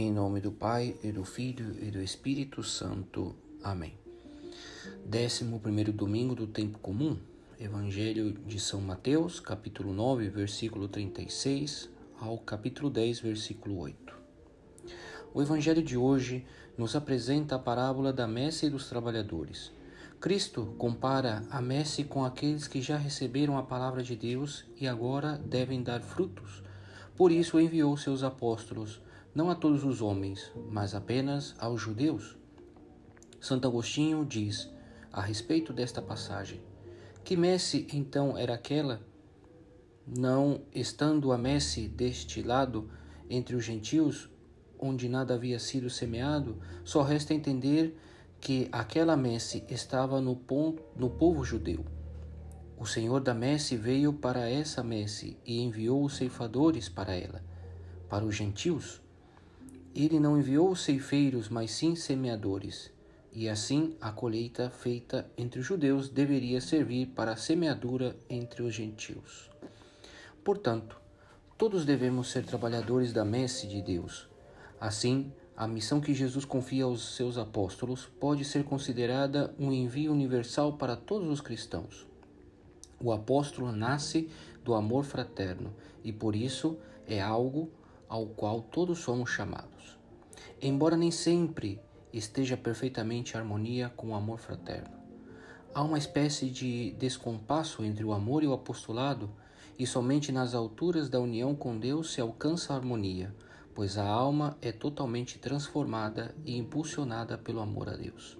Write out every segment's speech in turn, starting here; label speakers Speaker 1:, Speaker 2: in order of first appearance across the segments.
Speaker 1: Em nome do Pai, e do Filho e do Espírito Santo. Amém. Décimo primeiro domingo do tempo comum, Evangelho de São Mateus, capítulo 9, versículo 36 ao capítulo 10, versículo 8. O Evangelho de hoje nos apresenta a parábola da messe e dos trabalhadores. Cristo compara a messe com aqueles que já receberam a palavra de Deus e agora devem dar frutos. Por isso enviou seus apóstolos não a todos os homens, mas apenas aos judeus. Santo Agostinho diz a respeito desta passagem: Que messe então era aquela? Não estando a messe deste lado entre os gentios, onde nada havia sido semeado, só resta entender que aquela messe estava no, ponto, no povo judeu. O Senhor da messe veio para essa messe e enviou os ceifadores para ela, para os gentios. Ele não enviou ceifeiros, mas sim semeadores. E assim a colheita feita entre os judeus deveria servir para a semeadura entre os gentios. Portanto, todos devemos ser trabalhadores da messe de Deus. Assim, a missão que Jesus confia aos seus apóstolos pode ser considerada um envio universal para todos os cristãos. O apóstolo nasce do amor fraterno e por isso é algo ao qual todos somos chamados. Embora nem sempre esteja perfeitamente em harmonia com o amor fraterno, há uma espécie de descompasso entre o amor e o apostolado, e somente nas alturas da união com Deus se alcança a harmonia, pois a alma é totalmente transformada e impulsionada pelo amor a Deus.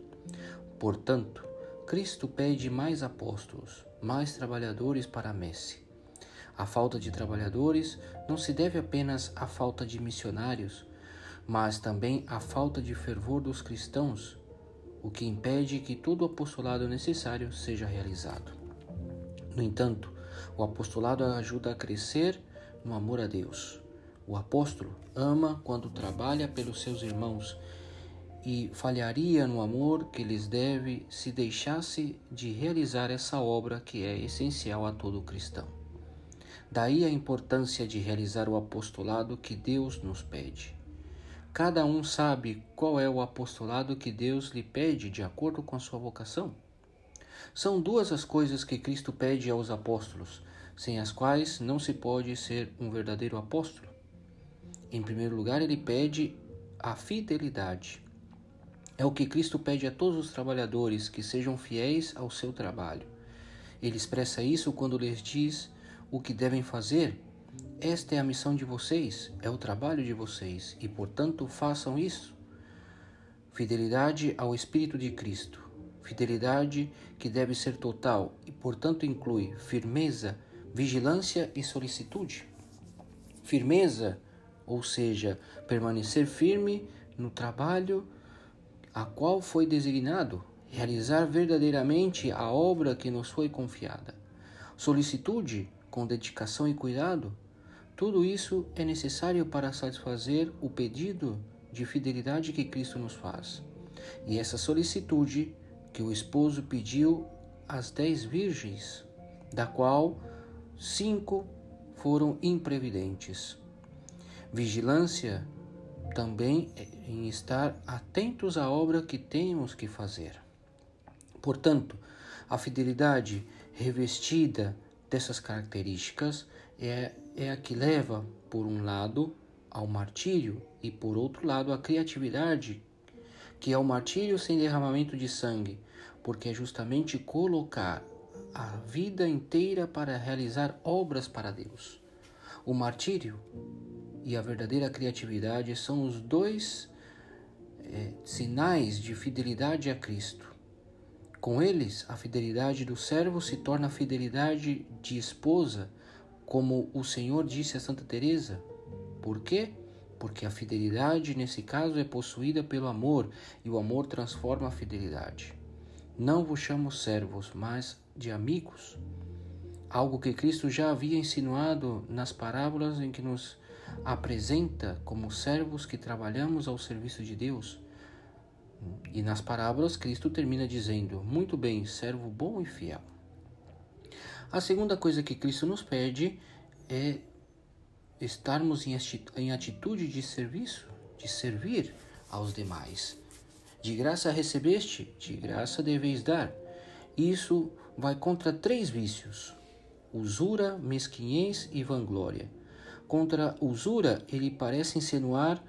Speaker 1: Portanto, Cristo pede mais apóstolos, mais trabalhadores para a messe a falta de trabalhadores não se deve apenas à falta de missionários, mas também à falta de fervor dos cristãos, o que impede que todo o apostolado necessário seja realizado. No entanto, o apostolado ajuda a crescer no amor a Deus. O apóstolo ama quando trabalha pelos seus irmãos e falharia no amor que lhes deve se deixasse de realizar essa obra que é essencial a todo cristão. Daí a importância de realizar o apostolado que Deus nos pede. Cada um sabe qual é o apostolado que Deus lhe pede de acordo com a sua vocação. São duas as coisas que Cristo pede aos apóstolos, sem as quais não se pode ser um verdadeiro apóstolo. Em primeiro lugar, ele pede a fidelidade. É o que Cristo pede a todos os trabalhadores que sejam fiéis ao seu trabalho. Ele expressa isso quando lhes diz o que devem fazer. Esta é a missão de vocês, é o trabalho de vocês, e portanto façam isso. Fidelidade ao Espírito de Cristo. Fidelidade que deve ser total e, portanto, inclui firmeza, vigilância e solicitude. Firmeza, ou seja, permanecer firme no trabalho a qual foi designado, realizar verdadeiramente a obra que nos foi confiada. Solicitude, com dedicação e cuidado, tudo isso é necessário para satisfazer o pedido de fidelidade que Cristo nos faz. E essa solicitude que o esposo pediu às dez virgens, da qual cinco foram imprevidentes. Vigilância também em estar atentos à obra que temos que fazer. Portanto, a fidelidade revestida dessas características é, é a que leva, por um lado, ao martírio e, por outro lado, à criatividade, que é o martírio sem derramamento de sangue, porque é justamente colocar a vida inteira para realizar obras para Deus. O martírio e a verdadeira criatividade são os dois é, sinais de fidelidade a Cristo. Com eles, a fidelidade do servo se torna a fidelidade de esposa, como o Senhor disse a Santa Teresa. Por quê? Porque a fidelidade nesse caso é possuída pelo amor, e o amor transforma a fidelidade. Não vos chamo servos, mas de amigos. Algo que Cristo já havia insinuado nas parábolas em que nos apresenta como servos que trabalhamos ao serviço de Deus. E nas parábolas, Cristo termina dizendo: Muito bem, servo bom e fiel. A segunda coisa que Cristo nos pede é estarmos em atitude de serviço, de servir aos demais. De graça recebeste, de graça deveis dar. Isso vai contra três vícios: usura, mesquinhez e vanglória. Contra usura, ele parece insinuar: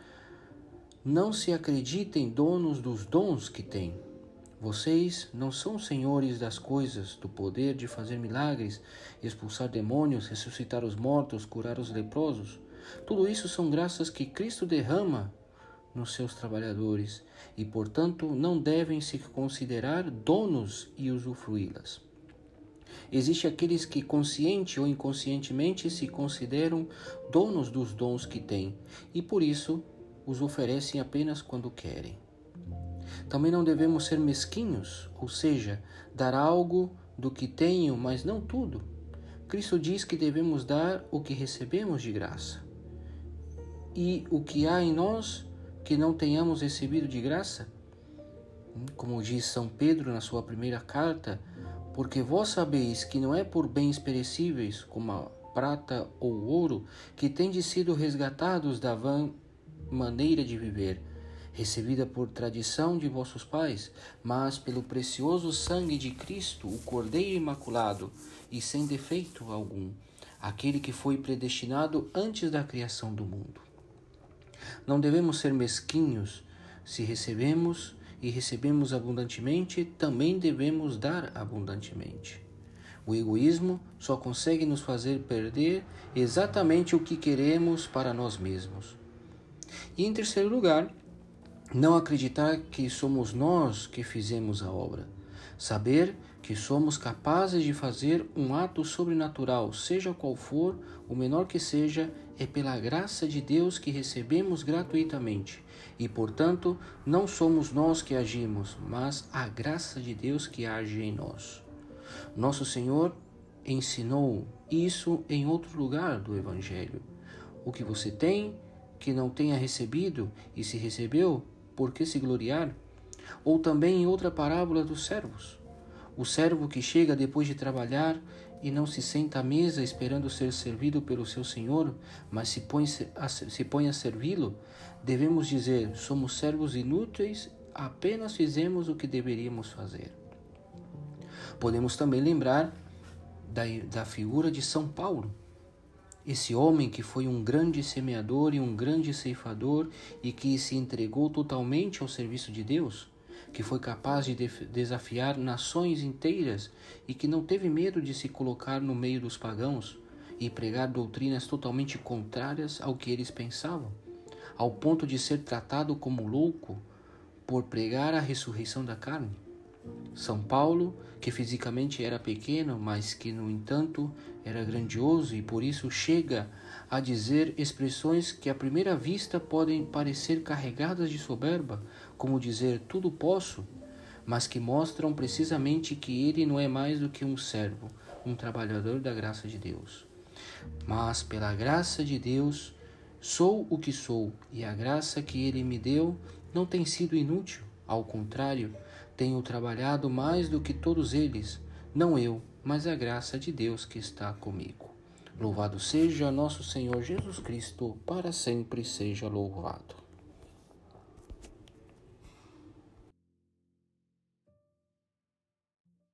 Speaker 1: não se acreditem donos dos dons que têm. Vocês não são senhores das coisas, do poder de fazer milagres, expulsar demônios, ressuscitar os mortos, curar os leprosos. Tudo isso são graças que Cristo derrama nos seus trabalhadores e, portanto, não devem se considerar donos e usufruí-las. Existem aqueles que consciente ou inconscientemente se consideram donos dos dons que têm e por isso os oferecem apenas quando querem. Também não devemos ser mesquinhos, ou seja, dar algo do que tenho, mas não tudo. Cristo diz que devemos dar o que recebemos de graça. E o que há em nós que não tenhamos recebido de graça? Como diz São Pedro na sua primeira carta, porque vós sabeis que não é por bens perecíveis, como a prata ou ouro, que tendes sido resgatados da vã maneira de viver, recebida por tradição de vossos pais, mas pelo precioso sangue de Cristo, o Cordeiro Imaculado, e sem defeito algum, aquele que foi predestinado antes da criação do mundo. Não devemos ser mesquinhos. Se recebemos e recebemos abundantemente, também devemos dar abundantemente. O egoísmo só consegue nos fazer perder exatamente o que queremos para nós mesmos. E em terceiro lugar, não acreditar que somos nós que fizemos a obra. Saber que somos capazes de fazer um ato sobrenatural, seja qual for, o menor que seja, é pela graça de Deus que recebemos gratuitamente. E, portanto, não somos nós que agimos, mas a graça de Deus que age em nós. Nosso Senhor ensinou isso em outro lugar do Evangelho. O que você tem que não tenha recebido, e se recebeu, por que se gloriar? Ou também em outra parábola dos servos. O servo que chega depois de trabalhar e não se senta à mesa esperando ser servido pelo seu senhor, mas se põe a, se põe a servi-lo, devemos dizer: somos servos inúteis, apenas fizemos o que deveríamos fazer. Podemos também lembrar da, da figura de São Paulo, esse homem que foi um grande semeador e um grande ceifador e que se entregou totalmente ao serviço de Deus, que foi capaz de desafiar nações inteiras e que não teve medo de se colocar no meio dos pagãos e pregar doutrinas totalmente contrárias ao que eles pensavam, ao ponto de ser tratado como louco por pregar a ressurreição da carne. São Paulo, que fisicamente era pequeno, mas que no entanto era grandioso e por isso chega a dizer expressões que à primeira vista podem parecer carregadas de soberba, como dizer tudo posso, mas que mostram precisamente que ele não é mais do que um servo, um trabalhador da graça de Deus. Mas pela graça de Deus sou o que sou, e a graça que ele me deu não tem sido inútil, ao contrário, tenho trabalhado mais do que todos eles, não eu, mas a graça de Deus que está comigo. Louvado seja nosso Senhor Jesus Cristo, para sempre seja louvado.